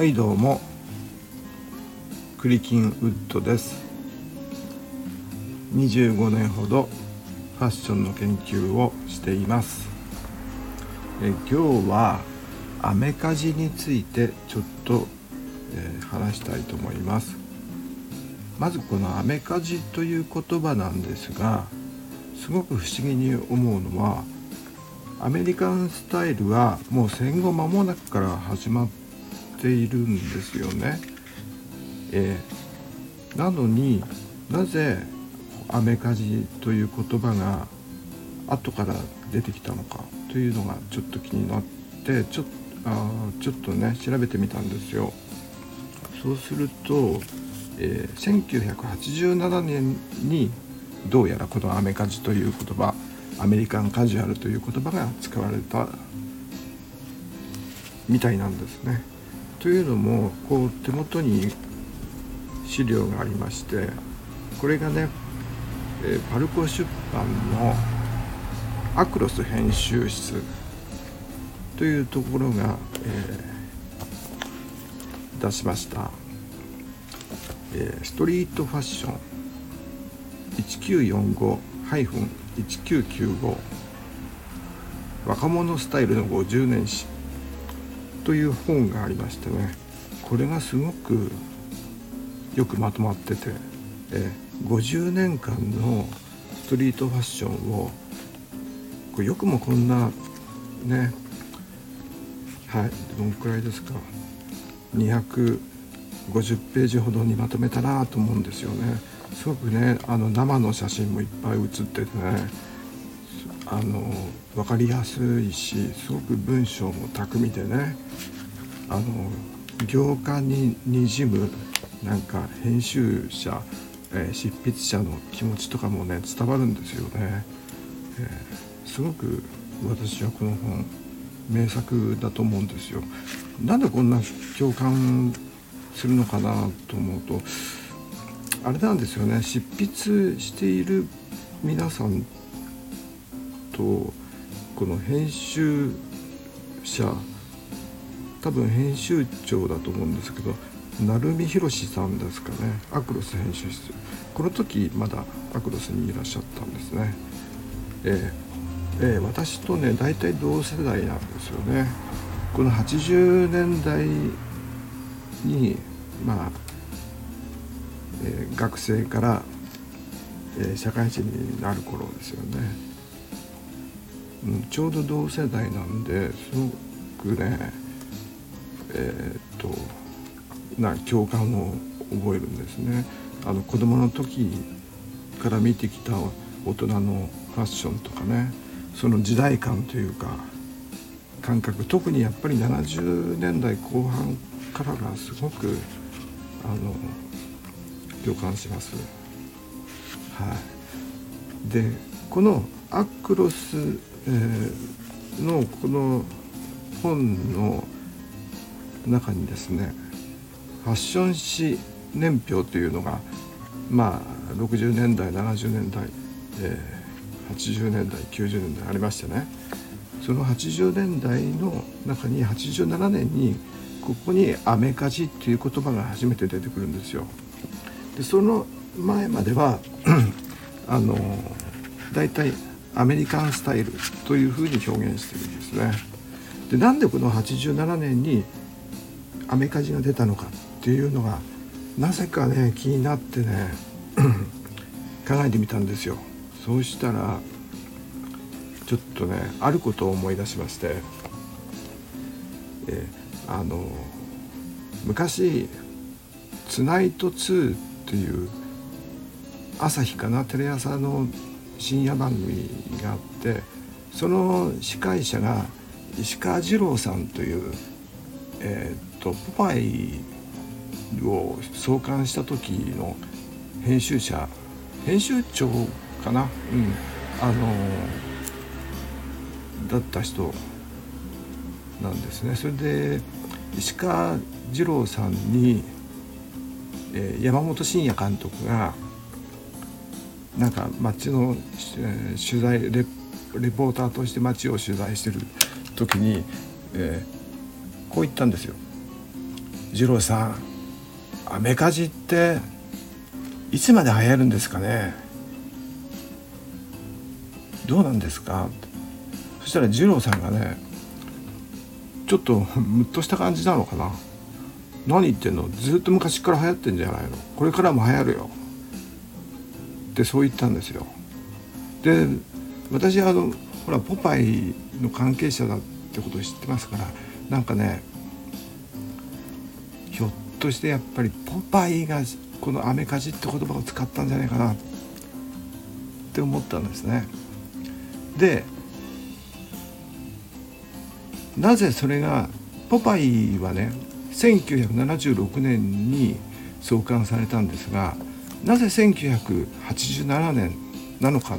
はいどうも。クリキンウッドです。25年ほどファッションの研究をしています。え今日はアメカジについてちょっと、えー、話したいと思います。まずこのアメカジという言葉なんですがすごく不思議に思うのはアメリカンスタイルはもう戦後間もなくから始まっているんですよね。えー、なのになぜアメカジという言葉が後から出てきたのかというのがちょっと気になってちょあちょっとね調べてみたんですよ。そうすると、えー、1987年にどうやらこのアメカジという言葉アメリカンカジュアルという言葉が使われたみたいなんですね。というのもこう手元に資料がありましてこれがね、え、パルコ出版のアクロス編集室というところが、えー、出しました、えー、ストリートファッション1945-1995若者スタイルの50年史。という本がありましてねこれがすごくよくまとまってて、え50年間のストリートファッションをこれよくもこんなねはいどのくらいですか250ページほどにまとめたなと思うんですよね。すごくねあの生の写真もいっぱい写っててねあの分かりやすいしすごく文章も巧みでねあの行間ににじむなんか編集者、えー、執筆者の気持ちとかもね伝わるんですよね、えー、すごく私はこの本名作だと思うんですよ。なんでこんな共感するのかなと思うとあれなんですよね。執筆している皆さんとこの編集者多分編集長だと思うんですけど成海宏さんですかね。アクロス編集室。この時まだアクロスにいらっしゃったんですね。えー、えー、私とね大体同世代なんですよね。この80年代にまあ、えー、学生から、え社会人になる頃ですよね。うん、ちょうど同世代なんですごくねえー、っとな共感を覚えるんですね。あの子供の時から見てきた大人のファッションとかねその時代感というか感覚特にやっぱり70年代後半からがすごくあの共感します。はい、でこのアクロスえー、のこの本の中にですねファッション誌年表というのがまあ60年代70年代、えー、80年代90年代ありましてねその80年代の中に87年にここに「アメカジ」っていう言葉が初めて出てくるんですよ。でその前までは あの大体アメリカンスタイルというふうに表現してるんですね。でなんでこの87年にアメカジが出たのかっていうのがなぜかね気になってね 考えてみたんですよ。そうしたらちょっとねあることを思い出しまして、えあの昔「ツナイト2」っていう朝日かなテレ朝の深夜番組があってその司会者が石川二郎さんという、えー、っとポパイを創刊した時の編集者編集長かな、うん、あのだった人なんですね。それで石川二郎さんに、えー、山本慎也監督がなんか街の、えー、取材レレポーターとして街を取材してる時に、えー、こう言ったんですよ。二郎さんアメカジっていつまで流行るんですかね？どうなんですか？そしたら二郎さんがねちょっとムッとした感じなのかな？何言ってんの？ずっと昔から流行ってんじゃないの？これからも流行るよ。ってそう言ったんですよで私あのほらポパイの関係者だってことを知ってますからなんかねひょっとしてやっぱりポパイがこの「アメカジ」って言葉を使ったんじゃないかなって思ったんですね。でなぜそれがポパイはね1976年に創刊されたんですがなぜ1987年なのかっ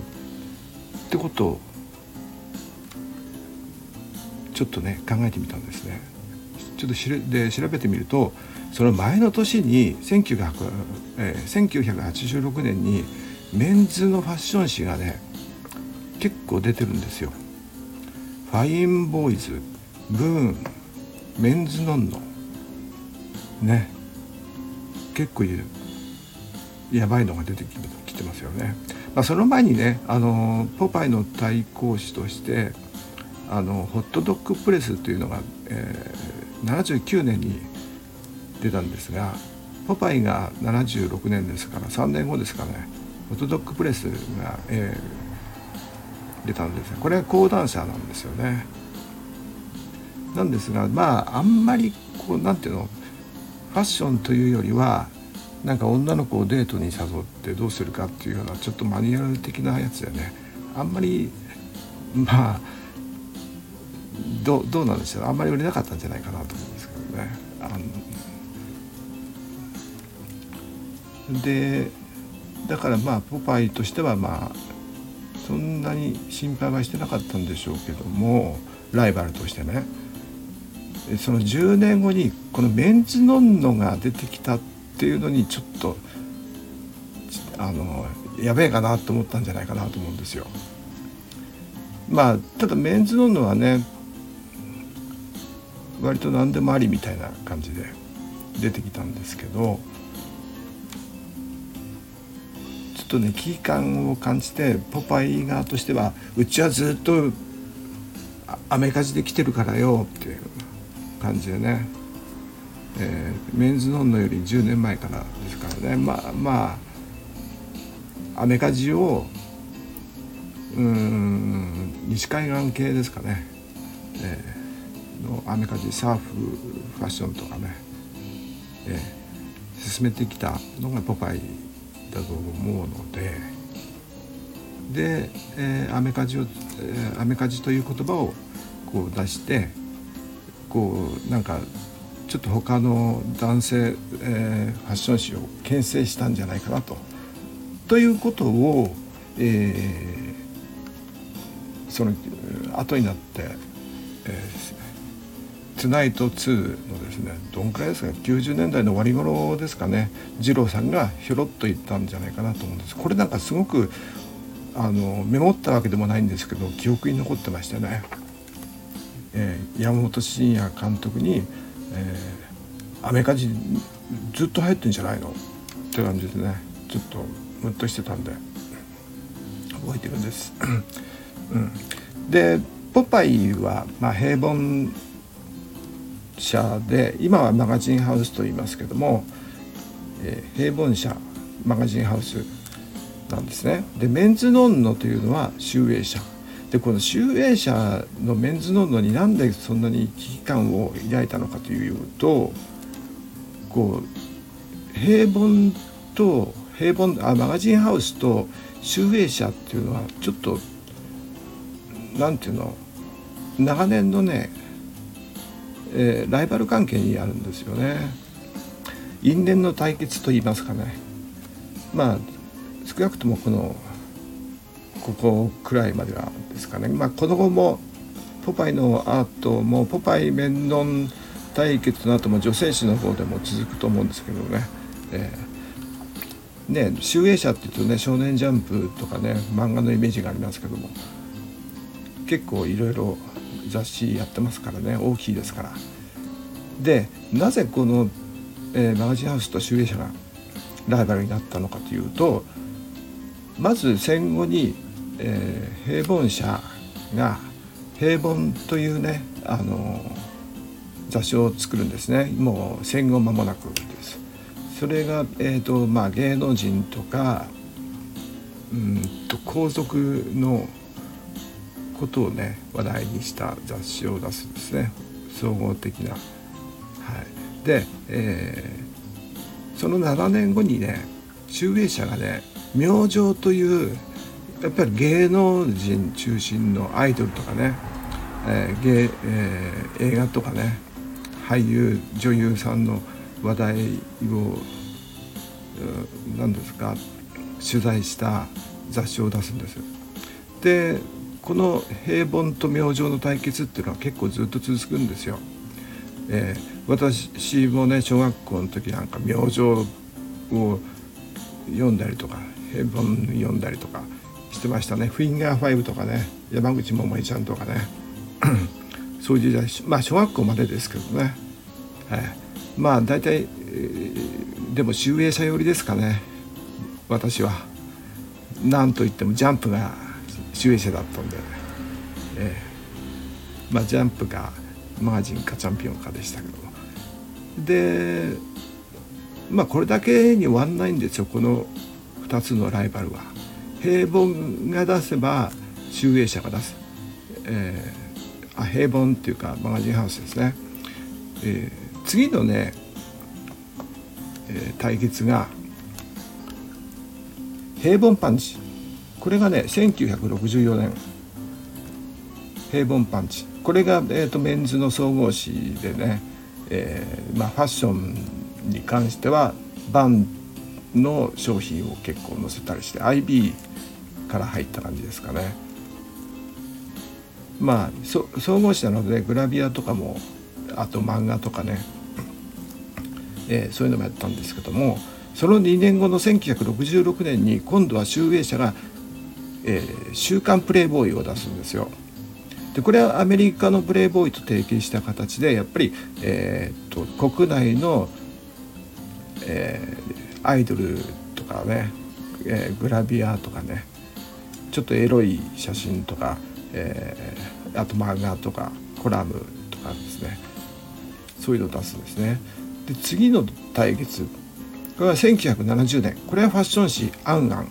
てことをちょっとね考えてみたんですね。ちょっとしで調べてみるとその前の年に1900え、1986年にメンズのファッション誌がね結構出てるんですよ。ファインボーイズブーンメンズノンノね結構いるやばいのが出てきてますよね。まあ、その前にねあのポパイの対抗誌としてあのホットドッグプレスというのが、えー、79年に出たんですがポパイが76年ですから3年後ですかねホットドッグプレスが、えー、出たんですがこれは講談社なんですよね。なんですがまああんまりこうなんていうのファッションというよりはなんか女の子をデートに誘ってどうするかっていうようなちょっとマニュアル的なやつでね。あんまりまあどどうなんでしょう。あんまり売れなかったんじゃないかなと思うんですけどね。あのでだからまあポパイとしてはまあそんなに心配はしてなかったんでしょうけどもライバルとしてね。その10年後にこのメンズノンノが出てきたっていうのにちょっとあのやべえかなと思ったんじゃないかなと思うんですよ。まあただメンズノンノはね割と何でもありみたいな感じで出てきたんですけどちょっとね危機感を感じてポパイ側としてはうちはずっとアメカジで来てるからよっていう感じでね、えー、メンズノンノより10年前からですからね。まあまあアメカジをうん西海岸系ですかね、えー、のアメカジサーフファッションとかね、えー、進めてきたのがポパイだと思うので。で、えー、アメカジを、えー、アメカジという言葉をこう出してこうなんかちょっと他の男性、えー、ファッション誌を牽制したんじゃないかなと。ということを、えー、その後になって、えー、トゥナイト2のですねどんくらいですか？90年代の終わり頃ですかね二郎さんがひょろっと言ったんじゃないかなと思うんですこれなんかすごくあのメモったわけでもないんですけど記憶に残ってましたね。えー、山本慎也監督に、えー「アメリカジずっと流行ってんじゃないの?」って感じでねちょっとムッとしてたんで覚えてるんです。うん、でポパイは、まあ、平凡社で今はマガジンハウスと言いますけども、えー、平凡社マガジンハウスなんですね。でメンズノンノというのは集英社でこの集英社のメンズノンノになんでそんなに危機感を抱いたのかというとこう平凡と平凡あマガジンハウスと集英社っていうのはちょっとなんていうの長年のね、えー、ライバル関係にあるんですよね。因縁の対決と言いますかねまあ少なくともこのここくらいまではですかねまあこの後もポパイのアートもポパイ面論対決の後も女性誌の方でも続くと思うんですけどね。えー、ね集英社っていうとね「少年ジャンプ」とかね漫画のイメージがありますけども結構いろいろ雑誌やってますからね大きいですから。でなぜこのえー、マガジンハウスと集英社がライバルになったのかというとまず戦後に、えー、平凡社が平凡というねあの雑誌を作るんですね。もう戦後間もなくです。それが、えーとまあ、芸能人とかうんと皇族のことをね話題にした雑誌を出すんですね。総合的な。はい、で、えー、その7年後にね集英社がね明星というやっぱり芸能人中心のアイドルとかね、えー芸えー、映画とかね俳優女優さんの話題を何ですか取材した雑誌を出すんです。でこの平凡と明星の対決っていうのは結構ずっと続くんですよ。えー、私もね小学校の時なんか明星を読んだりとか平凡読んだりとかしてましたね。フィンガー5とかね山口百恵ちゃんとかね。そういう時代まあ小学校までですけどね、はい、まあ大体、えー、でも集英社寄りですかね。私は。なんといってもジャンプが集英社だったんで、えー、まあジャンプがマージンかチャンピオンかでしたけどでまあこれだけに終わんないんですよ。この2つのライバルは。平凡が出せば集英社が出す、えー、あ平凡っていうかマガジンハウスですね。えー、次のね、えー、対決が平凡パンチ。これがね1964年。平凡パンチ。これが、えーと、メンズの総合誌でね、えーまあ、ファッションに関してはバンの商品を結構載せたりして IB から入った感じですかね。まあ総合誌なのでグラビアとかもあと漫画とかね、えー、そういうのもやったんですけどもその2年後の1966年に今度は集英社が「えー、週刊プレイボーイ」を出すんですよ。でこれはアメリカのプレイボーイと提携した形でやっぱり、えーと、と国内の、えー、アイドルとかね、えー、グラビアとかねちょっとエロい写真とか、えー、あと漫画とかコラムとかですね。そういうのを出すんですね。で次の対決これは1970年。これはファッション誌「アンアン」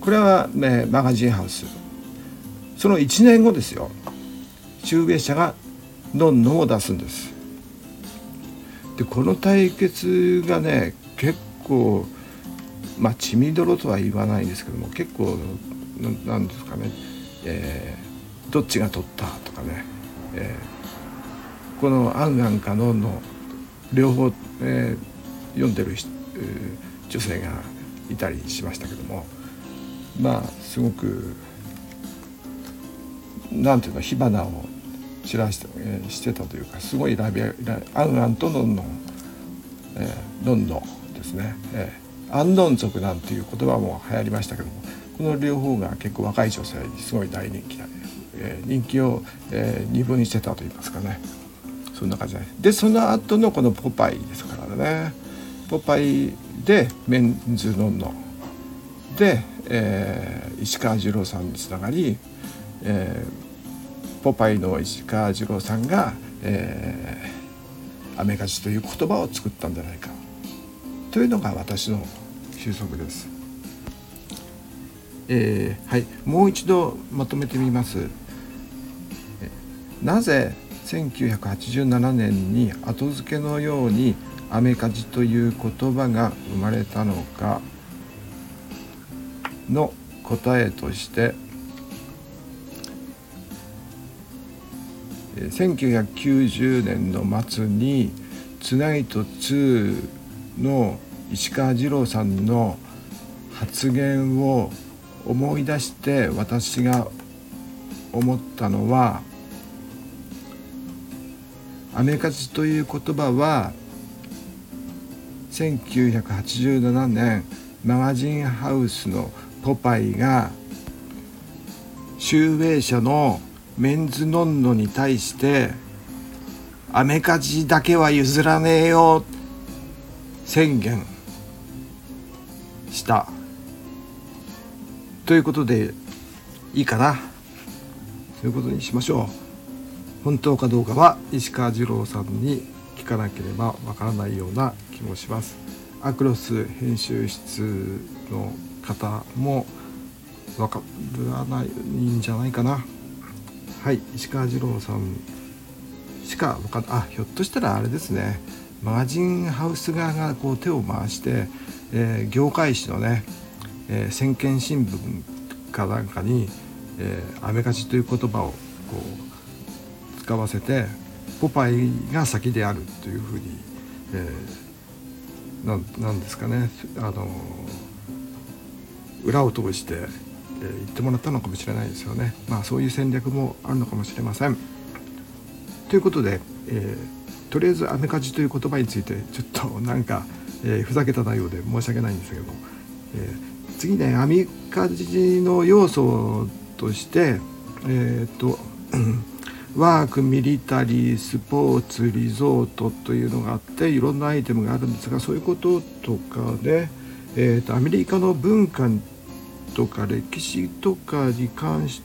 これは、ね、マガジンハウス。その1年後ですよ。中米社が「ノンノン」を出すんです。でこの対決がね結構まあ血みどろとは言わないんですけども結構なんですかね、えー、どっちが取ったとかね、えー、この「アンアン」か「ノンノン」両方、えー、読んでる女性がいたりしましたけども。まあすごくなんていうの火花を散らして,、えー、してたというかすごいラビアアンアンとノンノン、えー、ノンノですね、えー、アンノン族なんていう言葉も流行りましたけどもこの両方が結構若い女性にすごい大人気で、えー、人気を、えー、二分にしてたと言いますかね。そんな感じで。でその後のこの「ポパイ」ですからね。ポパイでメンズノンノ。で、えー、石川次郎さんにつながり、えー、ポパイの石川次郎さんが、えー、アメカジという言葉を作ったんじゃないか。というのが私の収束です。えー、はいもう一度まとめてみます。なぜ1987年に後付けのようにアメカジという言葉が生まれたのかの答えとして1990年の末に「つないと2」の石川二郎さんの発言を思い出して私が思ったのは「アメカジ」という言葉は1987年マガジンハウスのポパイが集英社のメンズノンノに対してアメカジだけは譲らねえよ宣言した。ということでいいかな。そういうことにしましょう。本当かどうかは石川二郎さんに聞かなければわからないような気もします。アクロス編集室の方もわからないんじゃないかな。はい石川二郎さんしか分かんあひょっとしたらあれですね。マガジンハウス側がこう手を回して、えー、業界紙のね、えー、先見新聞かなんかに「えー、アメカジ」という言葉をこう使わせてポパイが先であるというふうに、えー、なんですかねあの裏を通して、えー、言ってもらったのかもしれないですよね。まあそういう戦略もあるのかもしれません。ということで、えーとりあえず「アメカジ」という言葉についてちょっとなんか、えー、ふざけた内容で申し訳ないんですけども、えー、次ねアメカジの要素としてえっ、とワークミリタリースポーツリゾートというのがあっていろんなアイテムがあるんですがそういうこととかで、えーと、アメリカの文化とか歴史とかに関し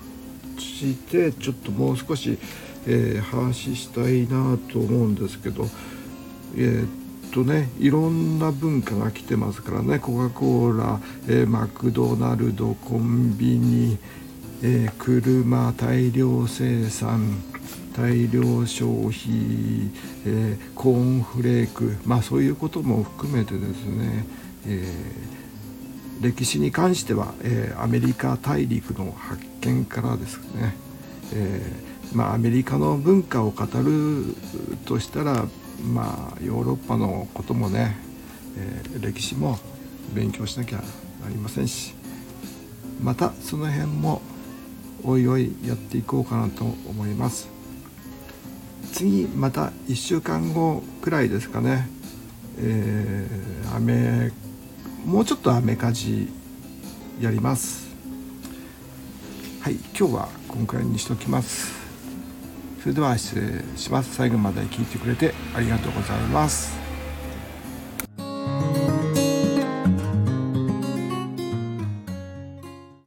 てちょっともう少しえー、話したいなと思うんですけどえー、っとねいろんな文化が来てますからね。コカ・コーラ、えー、マクドナルドコンビニ、え車大量生産大量消費、えコーンフレークまあそういうことも含めてですね、え歴史に関しては、えアメリカ大陸の発見からですね、えーまあ、アメリカの文化を語るとしたら、まあ、ヨーロッパのこともね、えー、歴史も勉強しなきゃなりませんしまたその辺もおいおいやっていこうかなと思います。次また1週間後くらいですかね、えー、雨もうちょっと雨かじやります。はい今日はこんくらいにしときます。それでは失礼します。最後まで聞いてくれてありがとうございます。